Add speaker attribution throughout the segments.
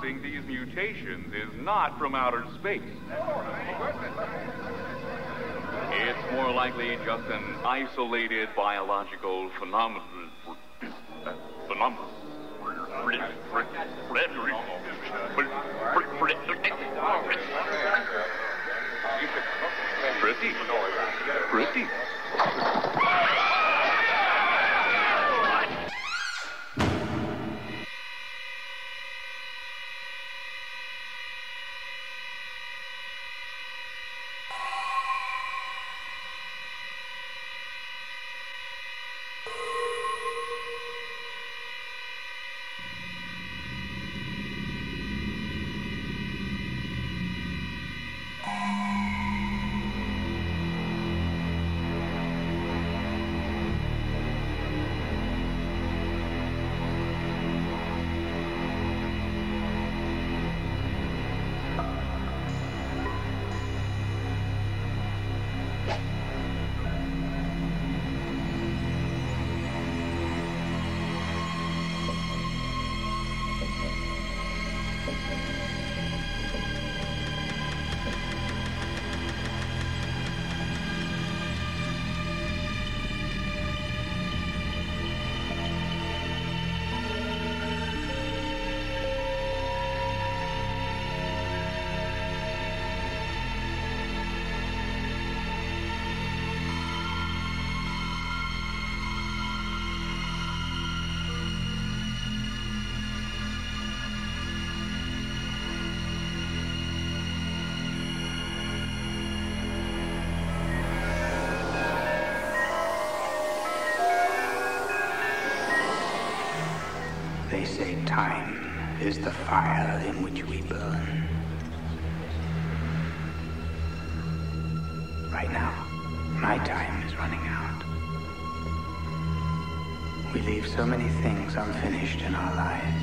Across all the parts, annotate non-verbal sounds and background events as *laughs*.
Speaker 1: causing these mutations is not from outer space. It's more likely just an isolated biological phenomenon. Phenomenon. Pretty. Pretty.
Speaker 2: Is the fire in which we burn. Right now, my time is running out. We leave so many things unfinished in our lives.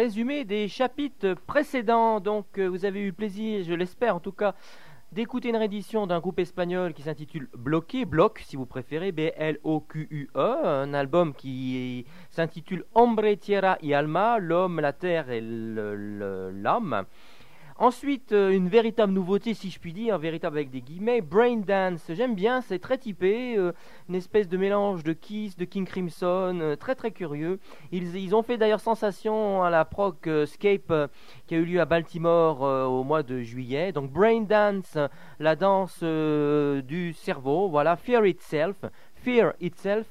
Speaker 3: Résumé des chapitres précédents. Donc, euh, vous avez eu plaisir, je l'espère en tout cas, d'écouter une réédition d'un groupe espagnol qui s'intitule Bloqué, Bloc si vous préférez, B-L-O-Q-U-E, un album qui s'intitule Hombre, Tierra y Alma, l'homme, la terre et l'âme. Ensuite, euh, une véritable nouveauté, si je puis dire, véritable avec des guillemets, Brain Dance. J'aime bien, c'est très typé, euh, une espèce de mélange de Kiss, de King Crimson, euh, très très curieux. Ils, ont fait d'ailleurs sensation à la proc Scape qui a eu lieu à Baltimore au mois de juillet. Donc Brain Dance, la danse du cerveau, voilà, Fear Itself. Fear Itself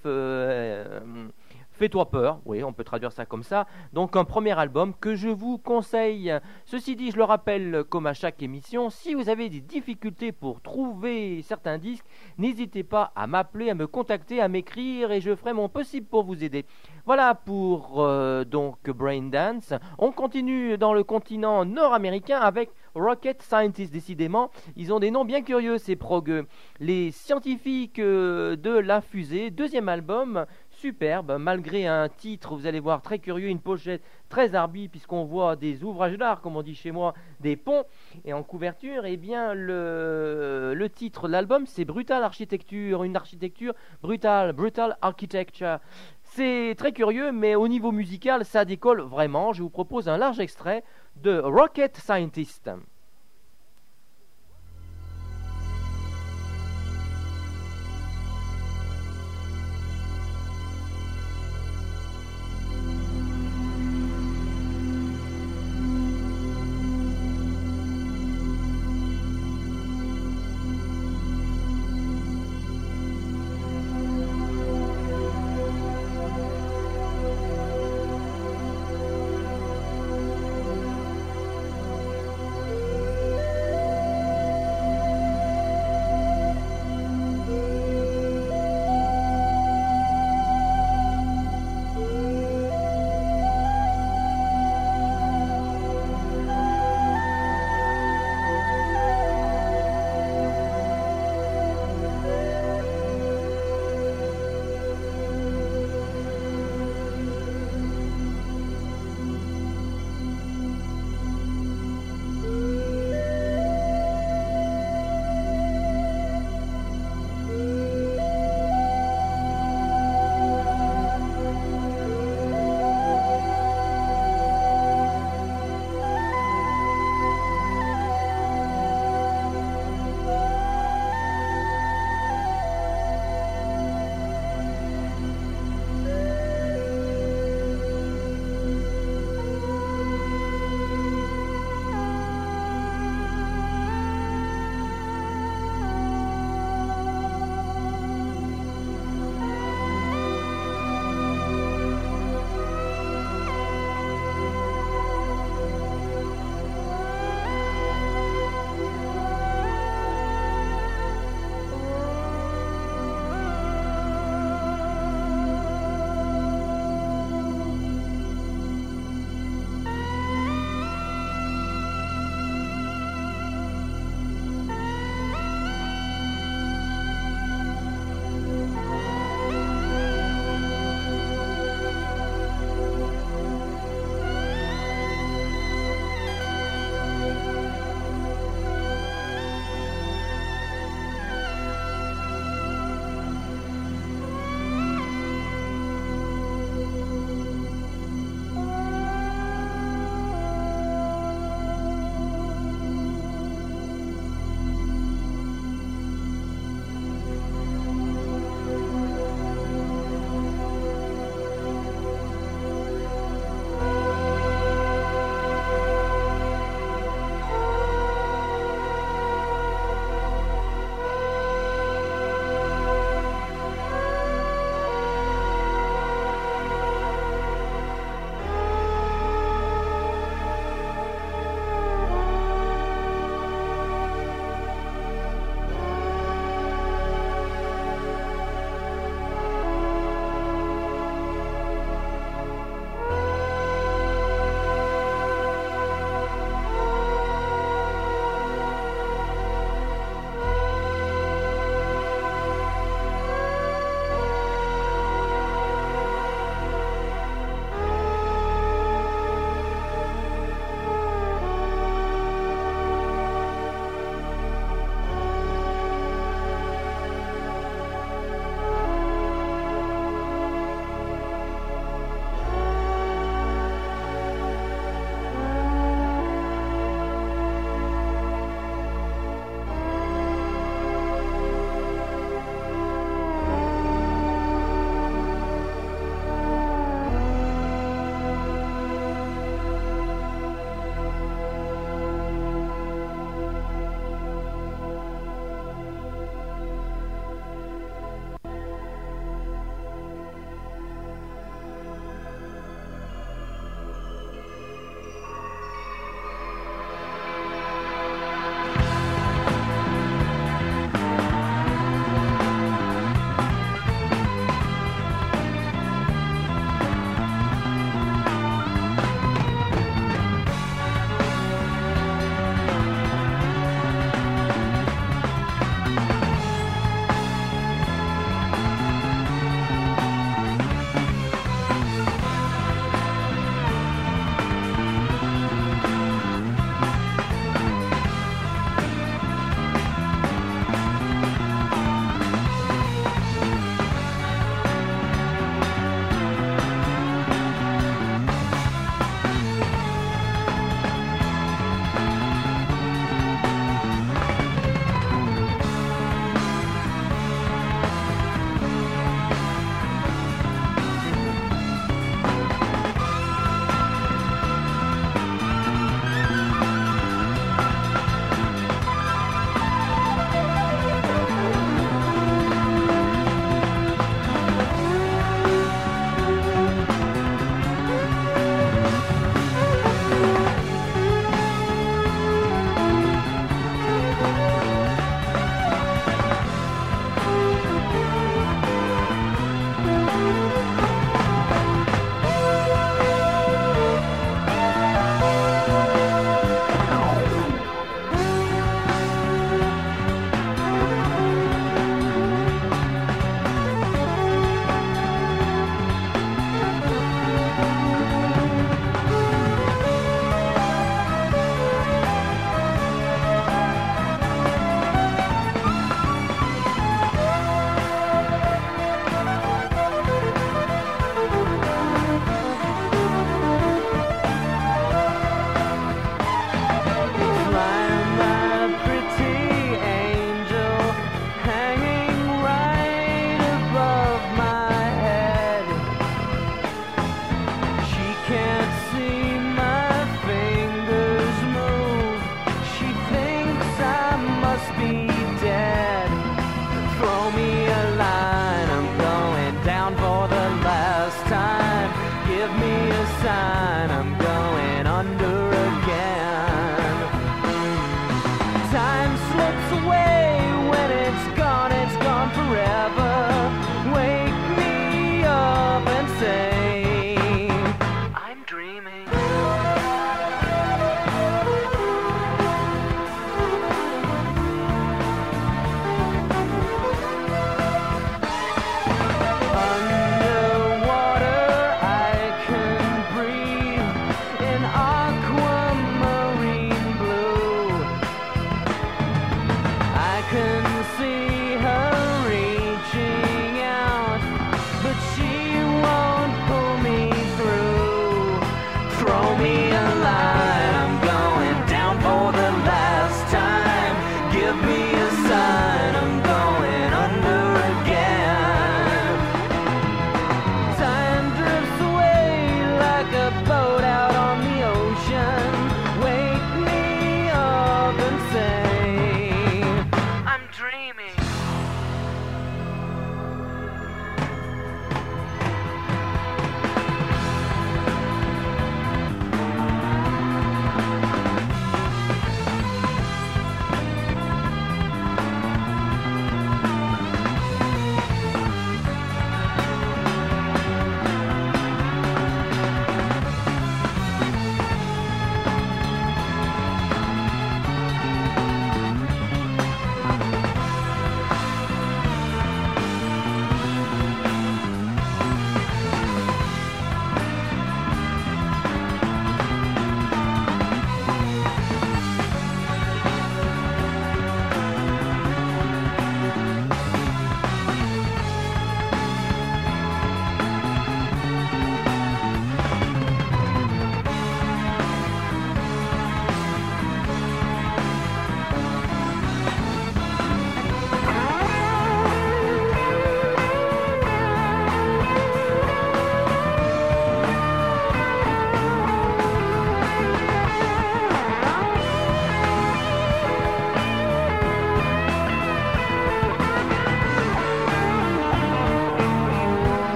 Speaker 3: Fais-toi peur, oui, on peut traduire ça comme ça. Donc un premier album que je vous conseille. Ceci dit, je le rappelle comme à chaque émission, si vous avez des difficultés pour trouver certains disques, n'hésitez pas à m'appeler, à me contacter, à m'écrire et je ferai mon possible pour vous aider. Voilà pour euh, donc Brain Dance. On continue dans le continent nord-américain avec Rocket Scientists. Décidément, ils ont des noms bien curieux ces progueux. Les scientifiques euh, de la fusée, deuxième album superbe, malgré un titre, vous allez voir, très curieux, une pochette très arbie, puisqu'on voit des ouvrages d'art, comme on dit chez moi, des ponts, et en couverture, eh bien, le, le titre de l'album, c'est Brutal Architecture, une architecture brutale, Brutal Architecture. C'est très curieux, mais au niveau musical, ça décolle vraiment. Je vous propose un large extrait de Rocket Scientist.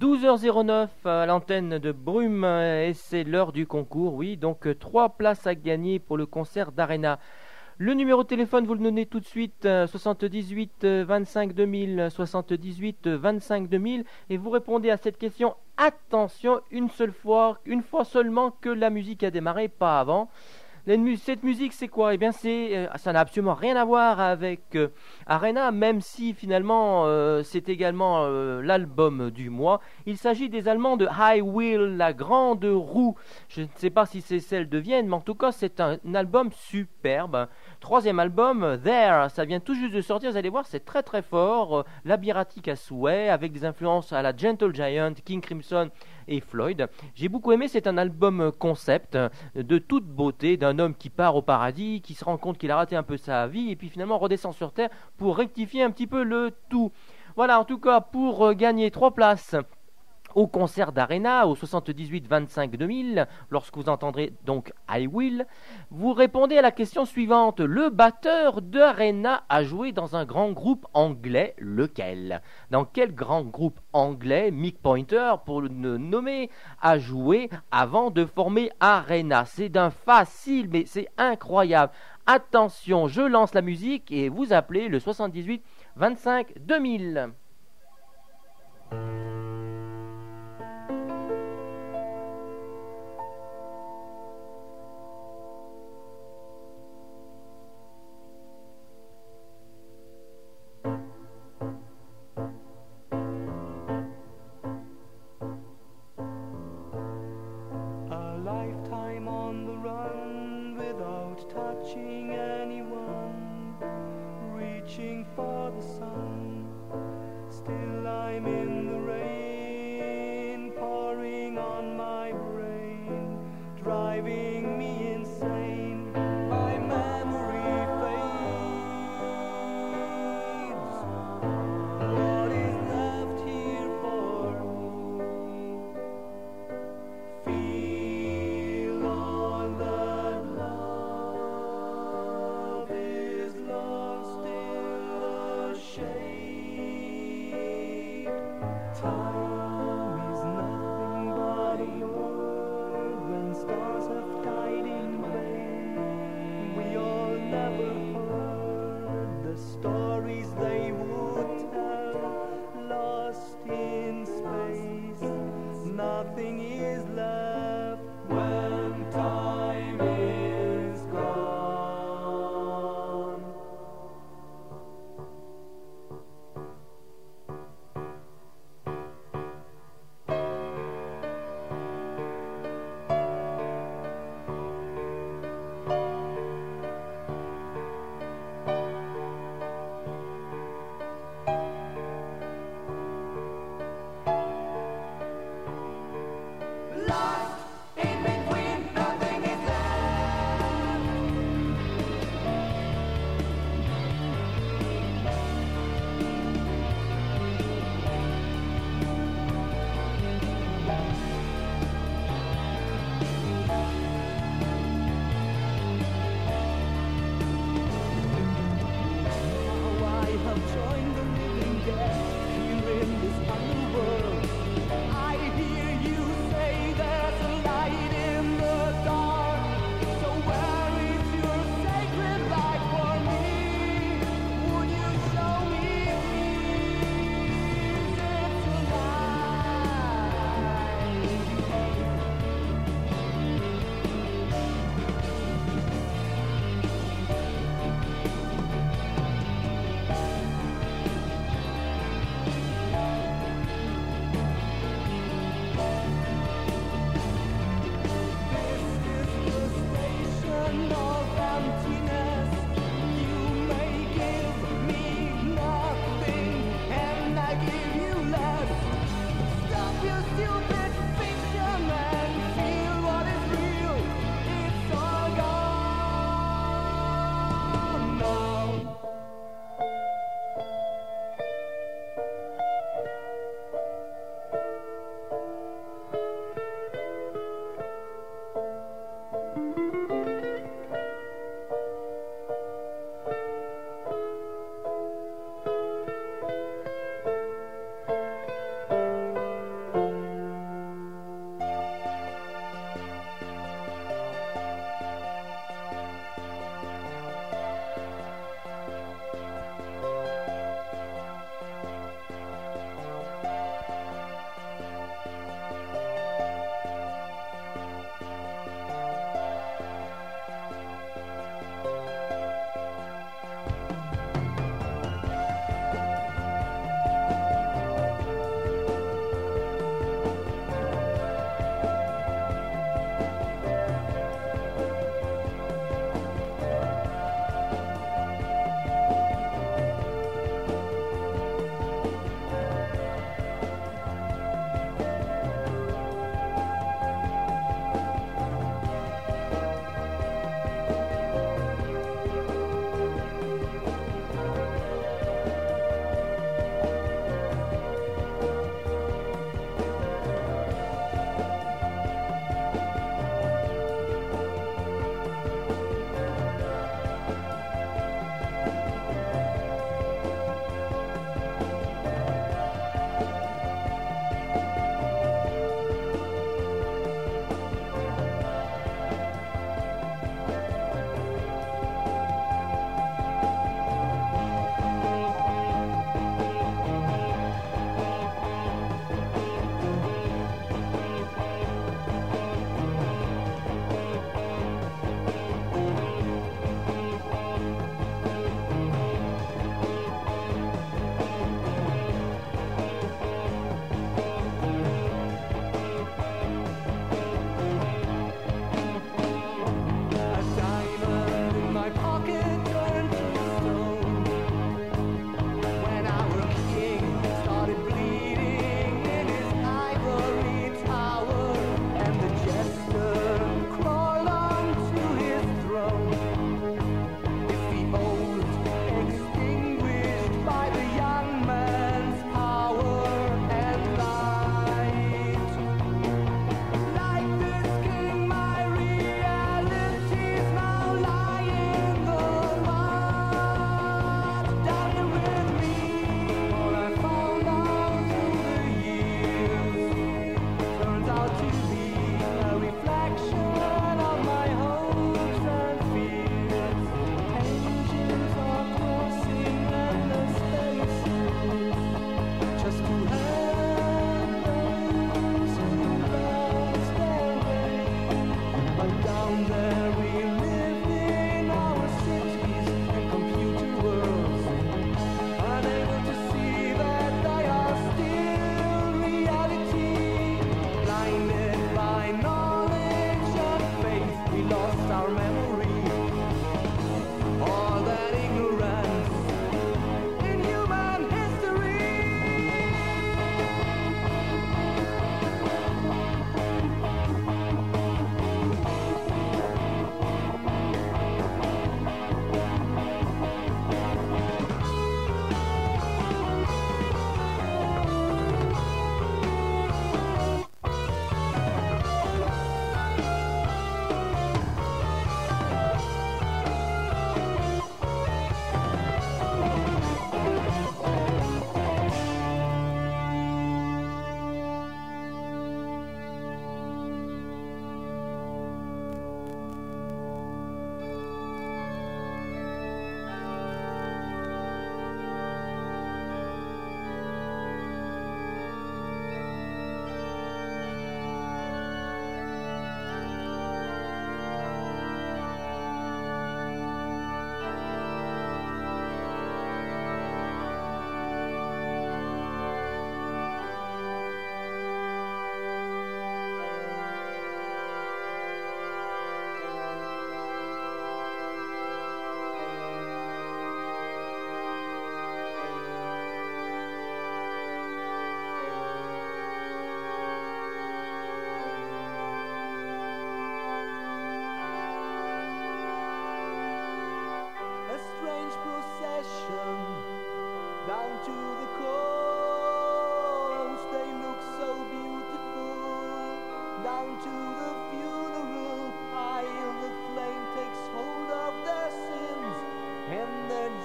Speaker 3: 22h09 à l'antenne de Brume et c'est l'heure du concours. Oui, donc euh, trois places à gagner pour le concert d'Arena. Le numéro de téléphone, vous le donnez tout de suite, 78 25 2000, 78 25 2000, et vous répondez à cette question. Attention, une seule fois, une fois seulement que la musique a démarré, pas avant. Cette musique, c'est quoi? Eh bien, c'est, euh, ça n'a absolument rien à voir avec euh, Arena, même si finalement euh, c'est également l'album du mois. Il s'agit des Allemands de High Wheel, la grande roue. Je ne sais pas si c'est celle de Vienne, mais en tout cas, c'est un album superbe. Troisième album, There, ça vient tout juste de sortir, vous allez voir, c'est très très fort, labyrinthique à souhait, avec des influences à la Gentle Giant, King Crimson et Floyd. J'ai beaucoup aimé, c'est un album concept de toute beauté d'un homme qui part au paradis, qui se rend compte qu'il a raté un peu sa vie et puis finalement redescend sur Terre pour rectifier un petit peu le tout. Voilà, en tout cas, pour euh, gagner trois places au concert d'Arena au 78 25 2000, lorsque vous entendrez donc I Will, vous répondez à la question suivante. Le batteur d'Arena a joué dans un grand groupe anglais, lequel? Dans quel grand groupe anglais Mick Pointer, pour le nommer, a joué avant de former Arena? C'est d'un facile, mais c'est incroyable. Attention, je lance la musique et vous appelez le 78 25 2000.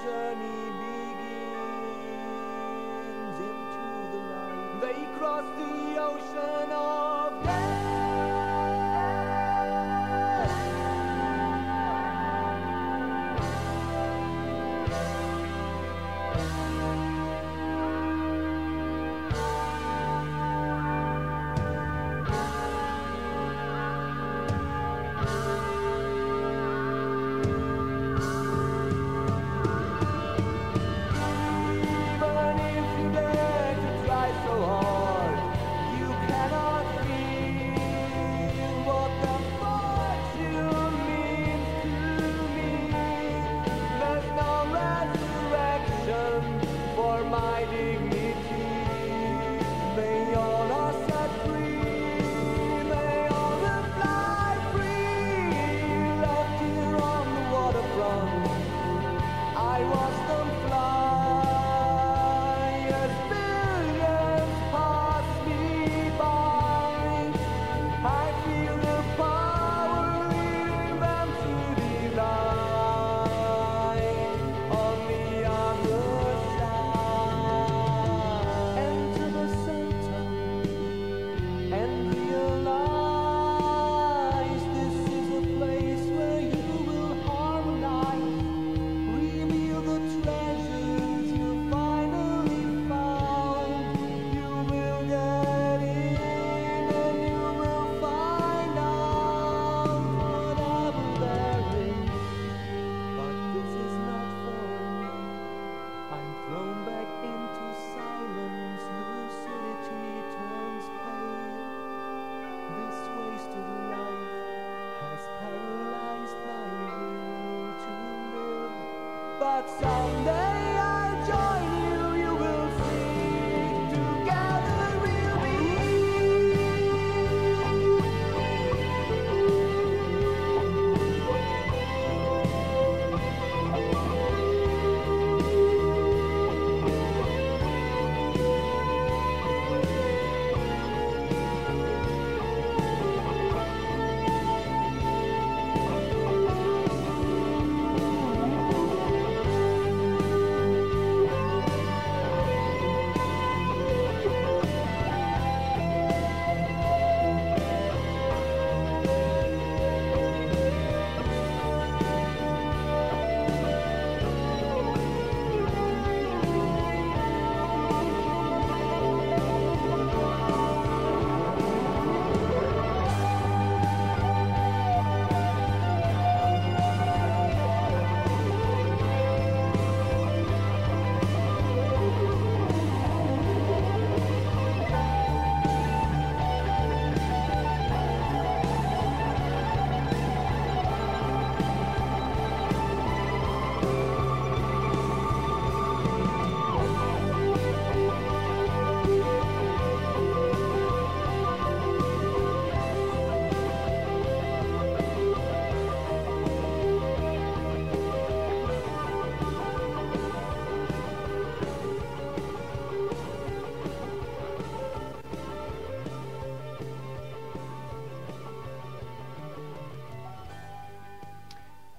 Speaker 4: Journey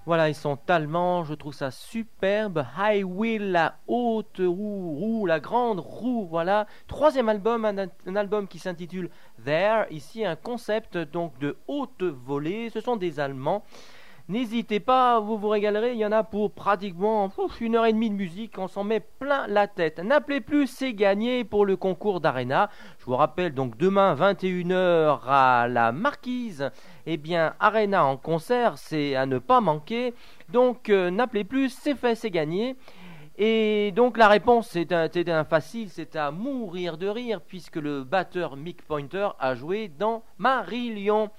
Speaker 3: Voilà, ils sont allemands, je trouve ça superbe. High Wheel, la haute roue, roue, la grande roue, voilà. Troisième album, un, un album qui s'intitule There. Ici, un concept donc de haute volée. Ce sont des Allemands. N'hésitez pas, vous vous régalerez. Il y en a pour pratiquement une heure et demie de musique. On s'en met plein la tête. N'appelez plus, c'est gagné pour le concours d'Arena. Je vous rappelle donc demain 21h à la Marquise. Eh bien, Arena en concert, c'est à ne pas manquer. Donc, euh, n'appelez plus, c'est fait, c'est gagné. Et donc la réponse c'est un facile, c'est à mourir de rire puisque le batteur Mick Pointer a joué dans Marillion.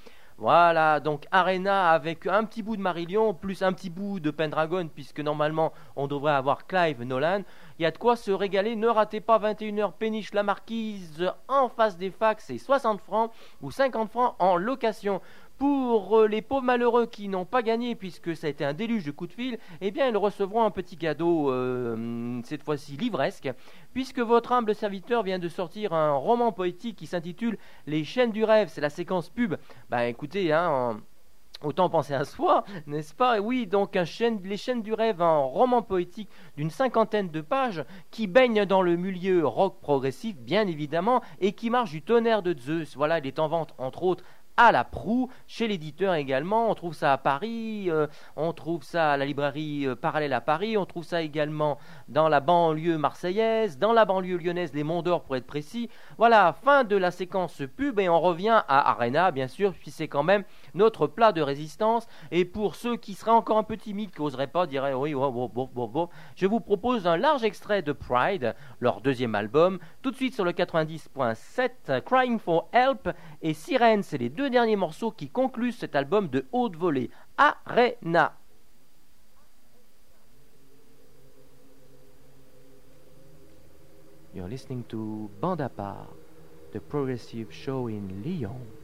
Speaker 3: Voilà, donc Arena avec un petit bout de Marillion plus un petit bout de Pendragon puisque normalement on devrait avoir Clive Nolan. Il y a de quoi se régaler, ne ratez pas 21h péniche la marquise en face des facs, c'est 60 francs ou 50 francs en location. Pour euh, les pauvres malheureux qui n'ont pas gagné, puisque ça a été un déluge de coups de fil, eh bien, ils recevront un petit cadeau, euh, cette fois-ci livresque, puisque votre humble serviteur vient de sortir un roman poétique qui s'intitule Les chaînes du rêve. C'est la séquence pub. Ben, écoutez, hein, Autant penser à soi, *laughs* n'est-ce pas? Oui, donc un chaîne- Les chaînes du rêve, un roman poétique d'une cinquantaine de pages qui baigne dans le milieu rock progressif, bien évidemment, et qui marche du tonnerre de Zeus. Voilà, il est en vente, entre autres, à la proue, chez l'éditeur également. On trouve ça à Paris, euh, on trouve ça à la librairie euh, parallèle à Paris, on trouve ça également dans la banlieue marseillaise, dans la banlieue lyonnaise, les Monts d'Or pour être précis. Voilà, fin de la séquence pub et on revient à Arena, bien sûr, puis c'est quand même notre plat de résistance. Et pour ceux qui seraient encore un peu timides, qui n'oseraient pas, diraient oui, bon, bon, bon, bon, bon, je vous propose un large extrait de Pride, leur deuxième album, tout de suite sur le 90.7, Crying for Help et Sirène, c'est les deux derniers morceaux qui concluent cet album de haute volée. Arena. You're listening to part, the progressive show in Lyon.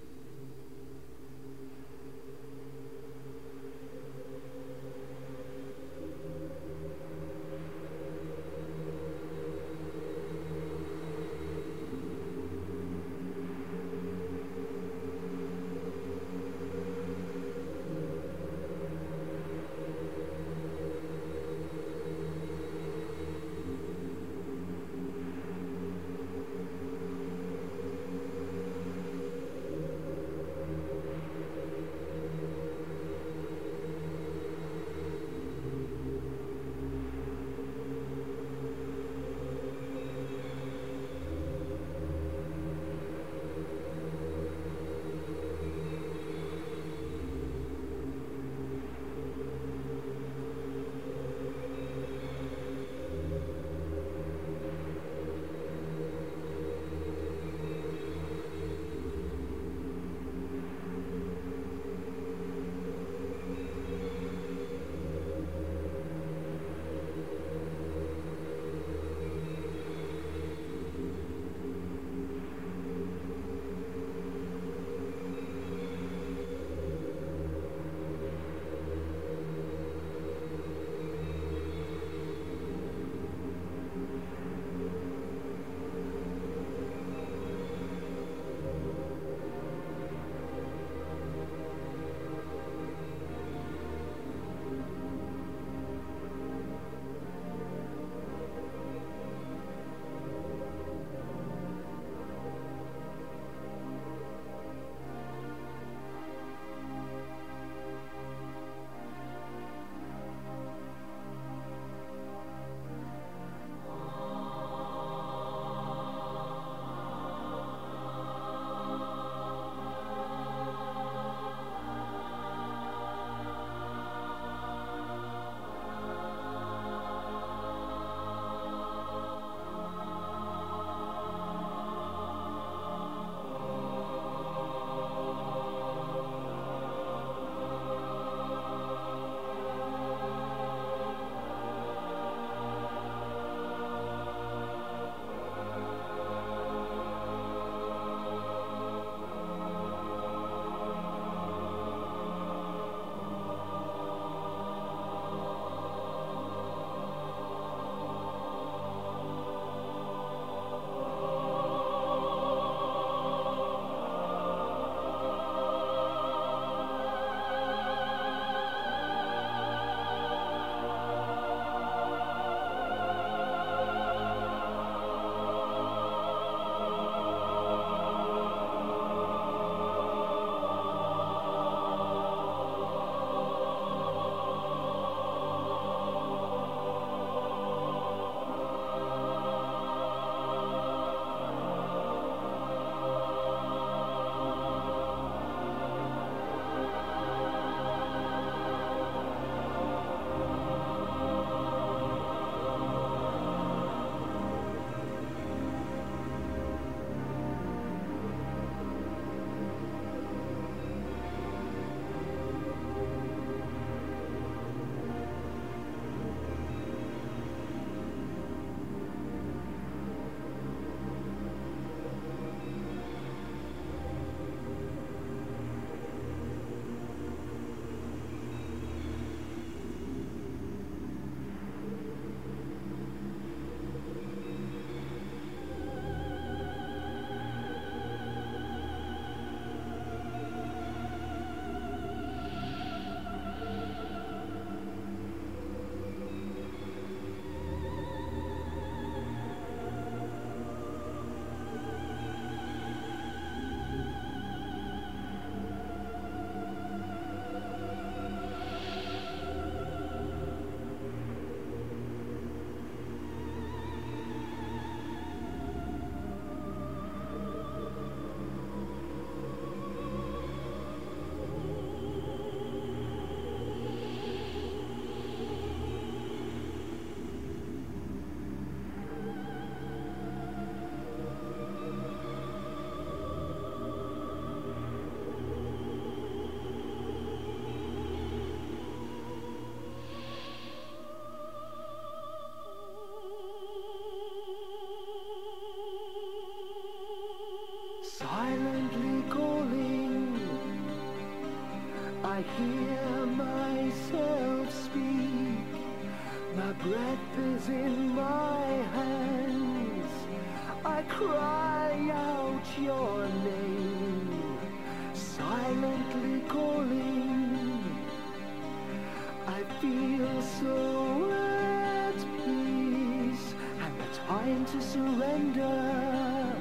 Speaker 4: So at peace, and the time to surrender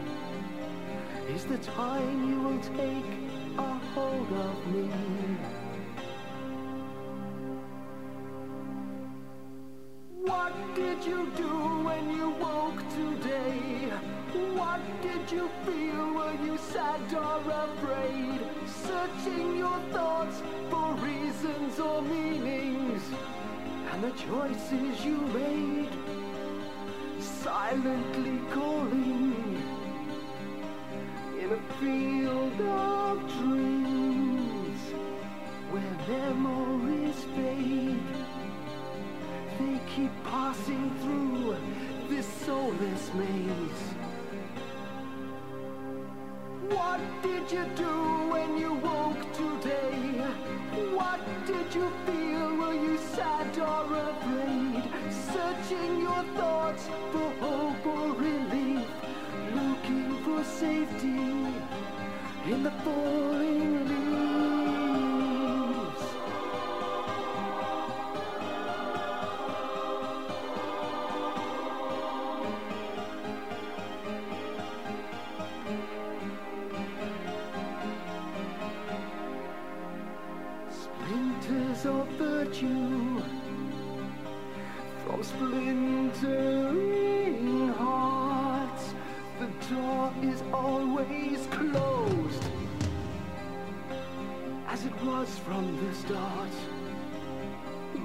Speaker 4: is the time you will take a hold of me. What did you do when you woke today? What did you feel when you sat or afraid? Searching your thoughts for reasons or meanings the choices you made. Silently calling of virtue from splintering hearts. The door is always closed, as it was from the start.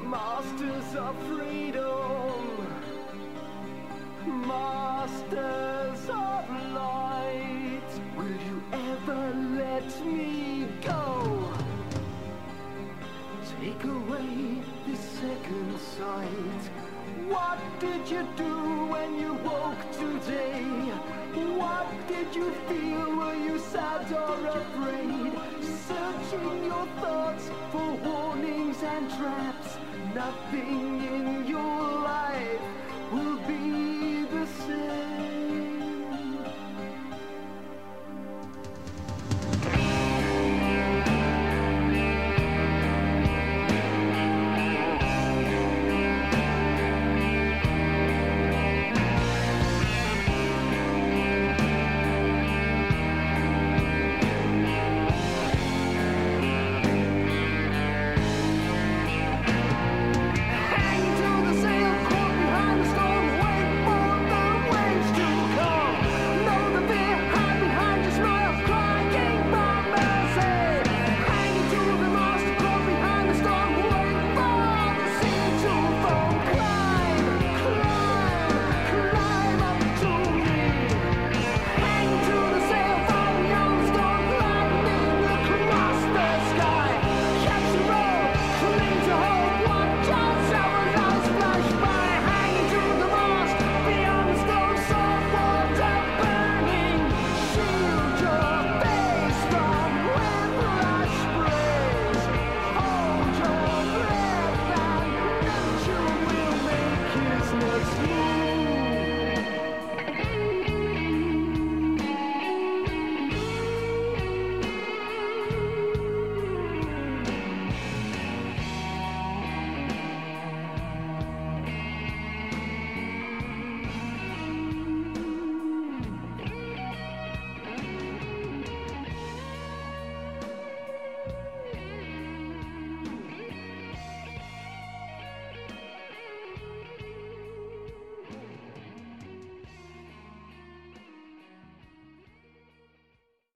Speaker 4: Masters of freedom, masters of light. Will you ever let me Take away this second sight. What did you do when you woke today? What did you feel? Were you sad or afraid? Searching your thoughts for warnings and traps. Nothing